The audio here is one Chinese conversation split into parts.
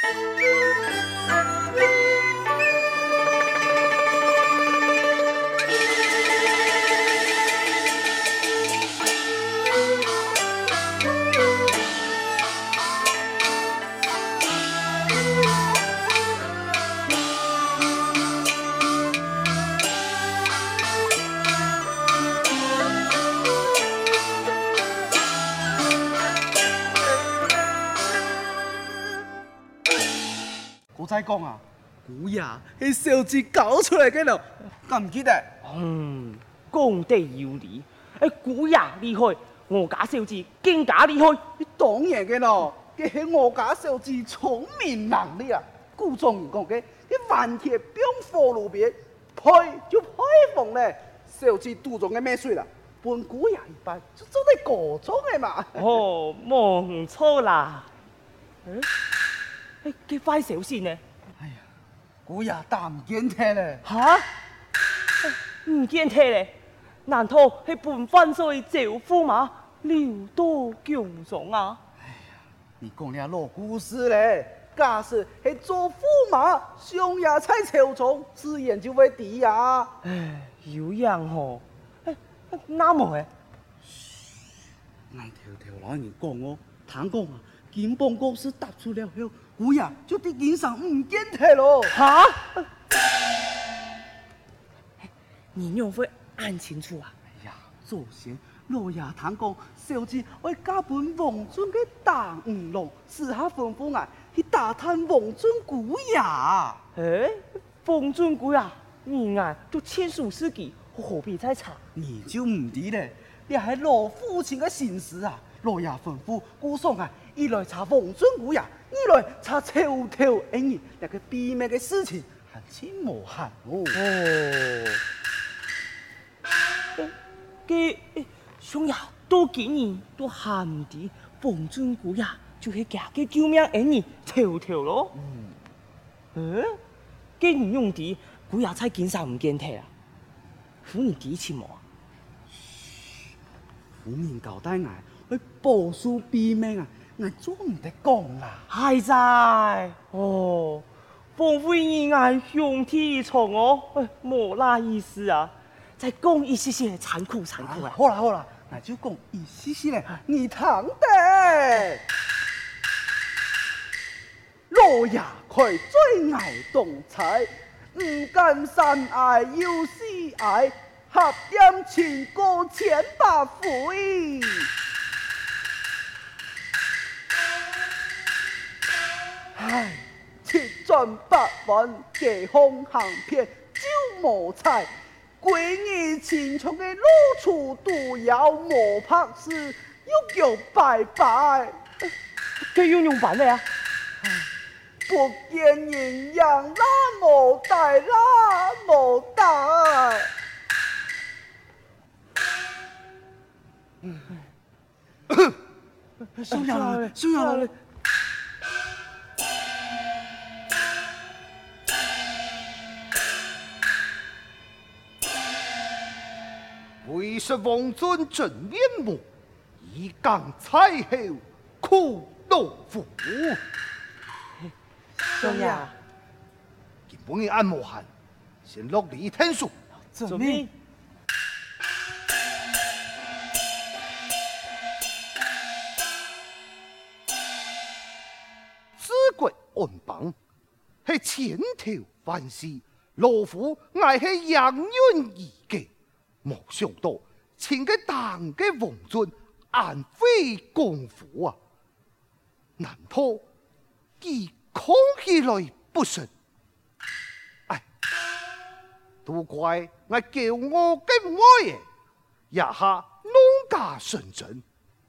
再 讲啊，古爷系小子搞出来嘅咯，敢唔记得？嗯，讲得有理。诶，姑爷厉害，我家小子更加厉害。你当然嘅咯，佢系我家小子聪明能力啊。古中唔讲嘅，你万铁冰火路边，配就配逢咧。小子杜中嘅咩水啦？本姑爷一般就做得高中嘅嘛。哦，冇错啦。嗯几快小心呢？哎呀，姑爷打唔见体咧。吓？唔见体咧？难道系本番水招驸马，留多强壮啊？哎呀，你讲啲老故事咧。假使系做驸马，上也在朝中，自然就会敌呀。哎，有样哦。哎，那么诶？我条条老人讲哦，听讲啊，金榜公司答出了后。姑爷就啲脸上唔见体咯。哈？你又会按清楚啊？哎呀，祖先老爷堂讲，小智为家本王尊的大五郎，私下吩咐我去打探王尊姑爷。哎，王尊古雅，你啊都千属知己，何必再查？你就唔知咧，你系老父亲嘅心事啊。老爷吩咐姑嫂啊，一来查王尊姑爷。二来查朝廷恩义，那个秘密嘅事情还真无限哦。嘅想要多几年都喊唔掂，王尊姑爷就系假嘅救命恩义，朝廷咯。嗯，嗯，嘅你用啲姑爷才经常唔见体啊？夫人几次冇啊？夫人交代我去保守秘密啊。我做唔得讲啦，系在哦，凤飞儿爱兄弟从哦，哎，冇那意思啊，再讲一些些残酷残酷啊，好啦好啦，那就讲一些些咧，你听得，老爷佢最爱动财，唔敢山爱又喜爱，合点情歌千百回。唉，七转八弯，隔空行骗就无彩，闺女青春的露出都要莫拍死，又叫拜拜。这用用完了呀？不见人样那么大，那么大。嗯，收下了，收下了。为是王尊真面目，一刚才后苦豆腐。兄弟，今半夜按摩汗，先落地听书。遵命。自贵安邦，系千头万事，老夫爱系养远一个。冇想到，请个当嘅王尊安非功夫啊！难道佢空起来不成？哎，都怪我叫我嘅妹，一下弄假成真，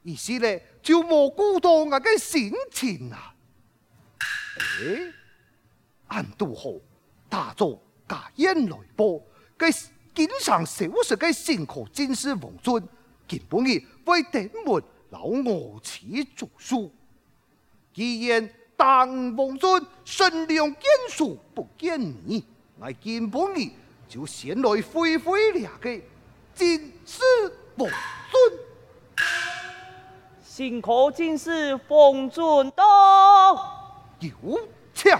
于是咧就冇顾到我嘅心情啊！哎，俺都好打造假烟来播嘅。经常小说嘅辛苦战士王尊，根本意为顶门老我此着书。既然当王尊身量坚树不见你，我根本意就先来会会了嘅战士王尊。辛苦战士王尊到。有请。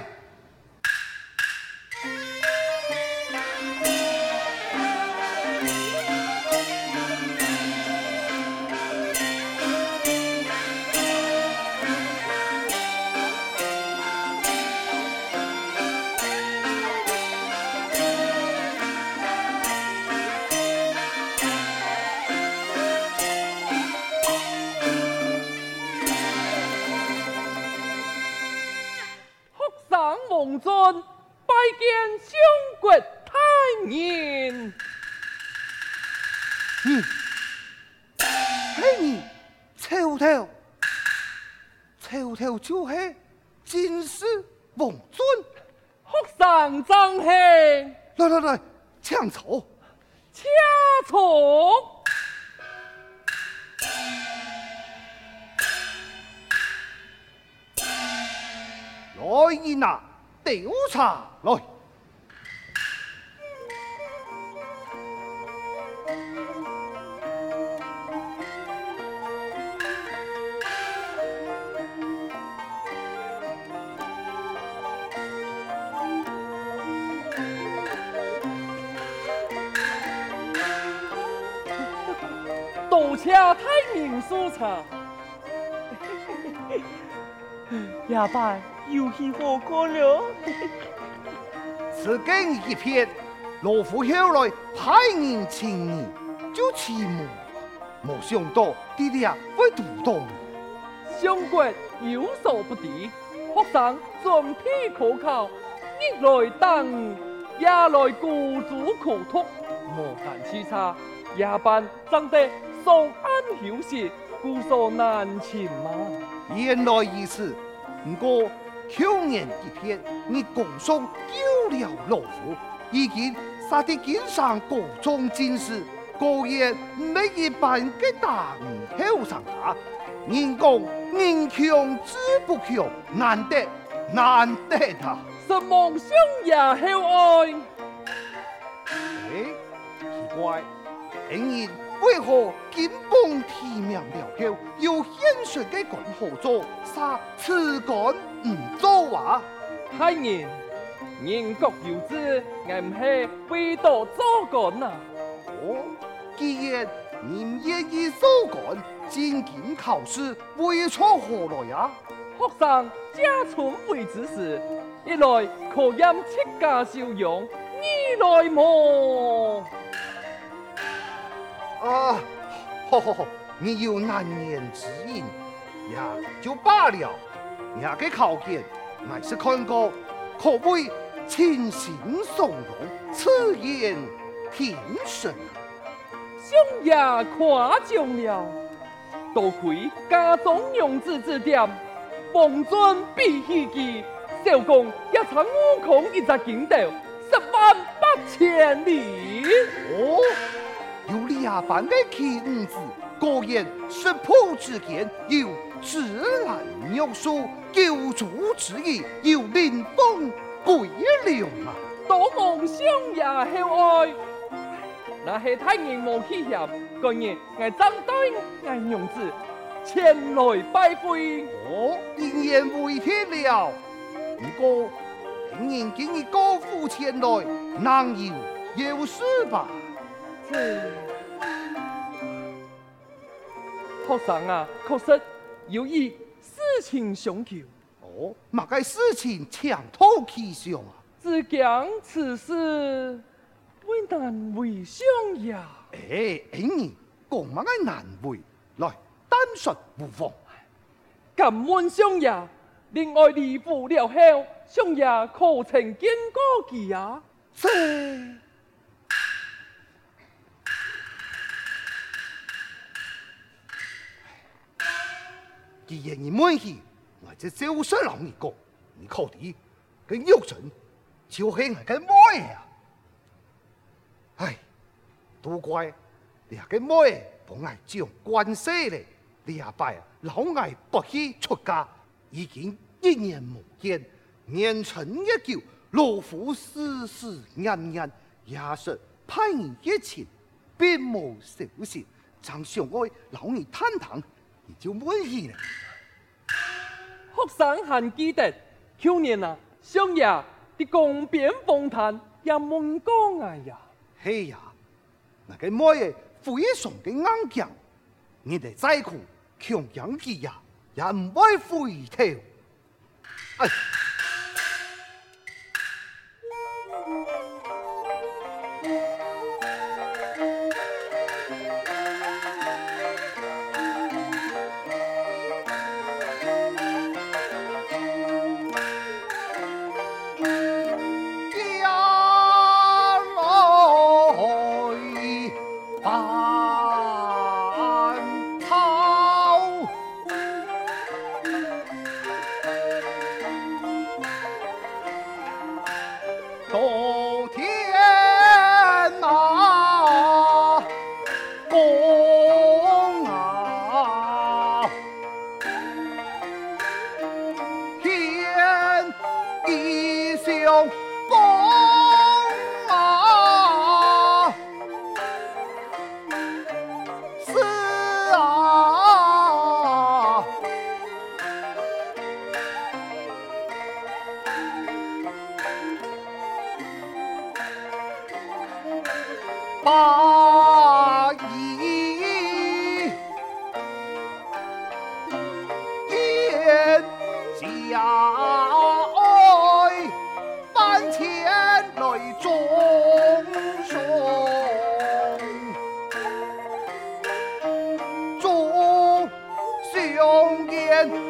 来，请坐，请坐。来人呐！调查来，明苏茶，哑巴。游戏好看了，此景一片，罗浮后来派人请你，就起母，没想到弟弟啊会读懂。相国有所不敌，学生总体可靠，日来等，夜来孤注苦读，莫谈其差，夜班争得上岸休息，故所难请嘛。原来如此，不过。去年一片，你共送丢了老虎，已经杀得肩上各种进士，果然没一般嘅大武后生啊！人讲人穷志不穷，难得难得他！是梦想也厚爱。哎，奇怪，今日为何金榜题名了后，又现实嘅官好做，杀此干？唔做话，太人，人各有志，俺唔系为多做官啊！哦，既然你唔愿意做官，进京考试为错何来呀？学生家存为之事，一来可验戚家修养，二来么？啊，好好好，你有难言之隐，呀，就罢了。廿个考卷，乃是看过，可谓清新从容，此言天神。兄也夸奖了，多亏家中用字指点，望尊必希冀，小公一场悟空一只筋斗，十万八千里。哦，有两班的天子，果然识破之间有自然约束。救主之意，有临风归凉啊！多蒙相爷厚爱，那是太人无气象，今日我张队俺娘子前来拜会。哦，仍然回天了。不过，今日今日高夫前来，难有有事吧？是。学生啊，确实有意。事情相求，哦，乜个事情强头起上啊？只讲此事为难为相爷。哎，你讲乜个难为？来，单说无妨。敢问相爷，另外礼服了后，相爷可曾见过佢啊？既然你满意，我就招商让你过。你考虑跟有准，就系我个妹呀！唉，都怪。你个妹帮我讲关系嘞。你阿伯老爱不去出家，已经一年无见，年春一久，老夫思思念念，也是盼你一前，并无小事，常想爱老你探探。你就满意了。福山还记得去年啊，上夜的江边风坛也问讲哎呀！嘿呀，那个妹儿非常的硬强，你得再苦强养佢呀，也唔会回头。哎。Red.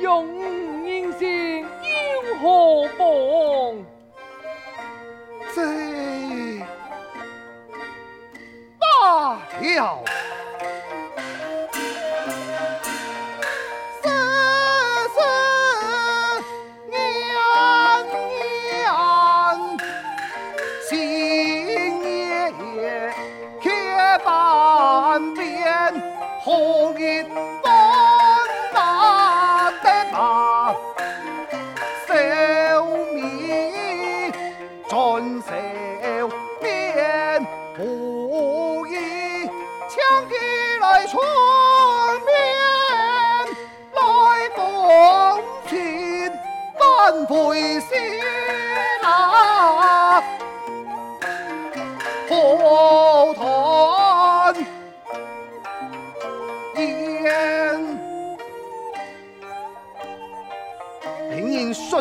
用五人心有何妨？这罢了。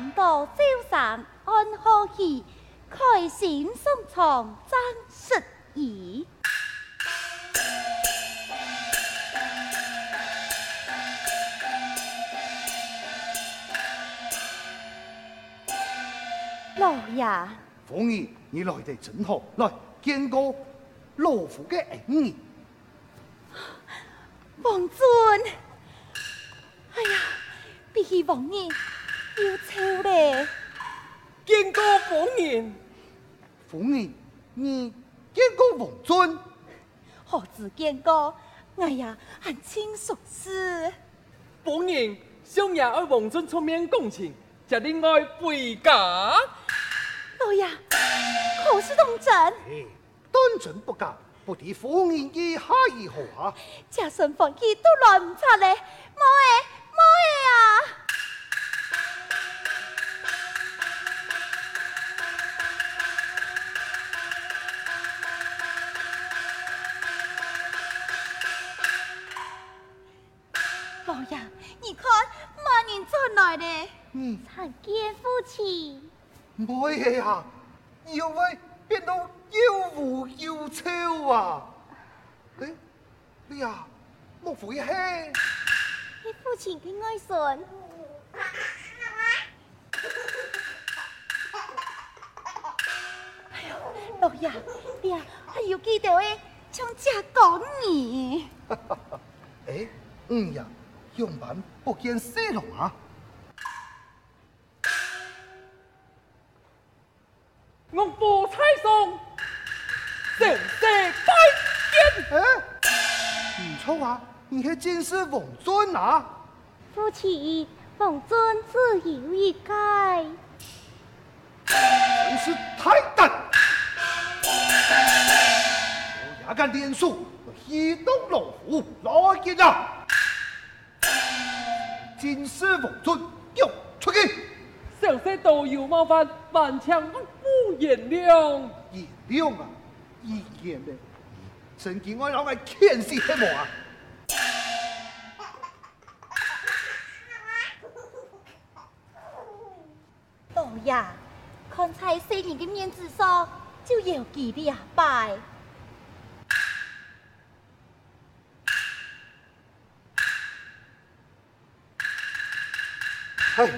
谈到招上安好戏，开心送床真适宜。老爷，凤儿，你来得真好，来见过老夫嘅恩义。王尊，哎呀，比起王爷。要超咧！见过凤年，凤年，你见过王尊？何止见过？哎呀，很清熟识。凤年，想也爱王尊出面共情，就另外回家。老爷，可是当真？当真不假，不敌凤年意下如何啊？家顺凤气都乱唔出咧，冇诶，冇诶啊！长见夫妻，唔会呀，要威变得又富又超啊！哎，你呀，莫服气。你父亲嘅衣裳。哎呦，老爷，你呀，还要记得喂充只狗儿。哎，你呀，用饭不见笑容啊！我不猜送，正色拜见。哎，唔错啊，你系进士王尊啊！夫妻，王尊自有一届，真是太胆！我也敢连署，移动罗浮来见啊！进士王尊，要出去！小婿都有冒犯，万强不原谅。原谅啊，一言的，曾经我老爱欠死黑魔啊！老爷，看在世人的面子上，就要记两拜。嘿。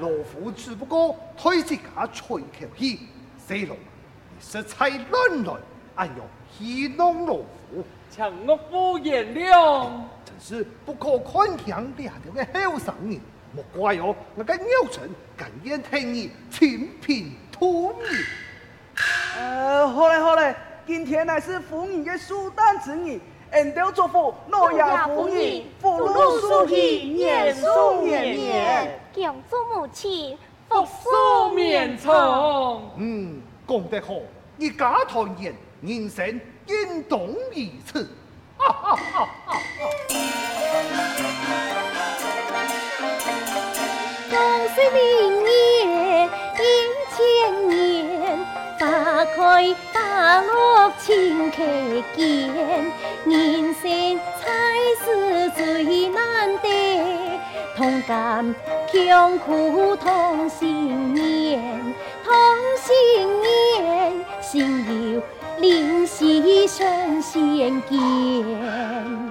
罗浮只不过推自家吹口气，四龙，你实在乱来，暗用戏弄老夫，请我不原谅。真是不可看强两条嘅后生人，莫怪我我嘅 neu 臣敢言听你清贫土民。呃，好嘞好嘞，今天乃是夫人嘅寿诞之日，俺都祝福诺亚福音福禄寿喜，年寿年年。敬祝母亲福寿绵长。嗯，讲得好，一家团圆，人生应当如此。哈哈哈哈恭喜明年迎千年，花开大乐庆客见，人生在世最难得，同甘。共苦同心念，同心念，心有灵犀神仙间。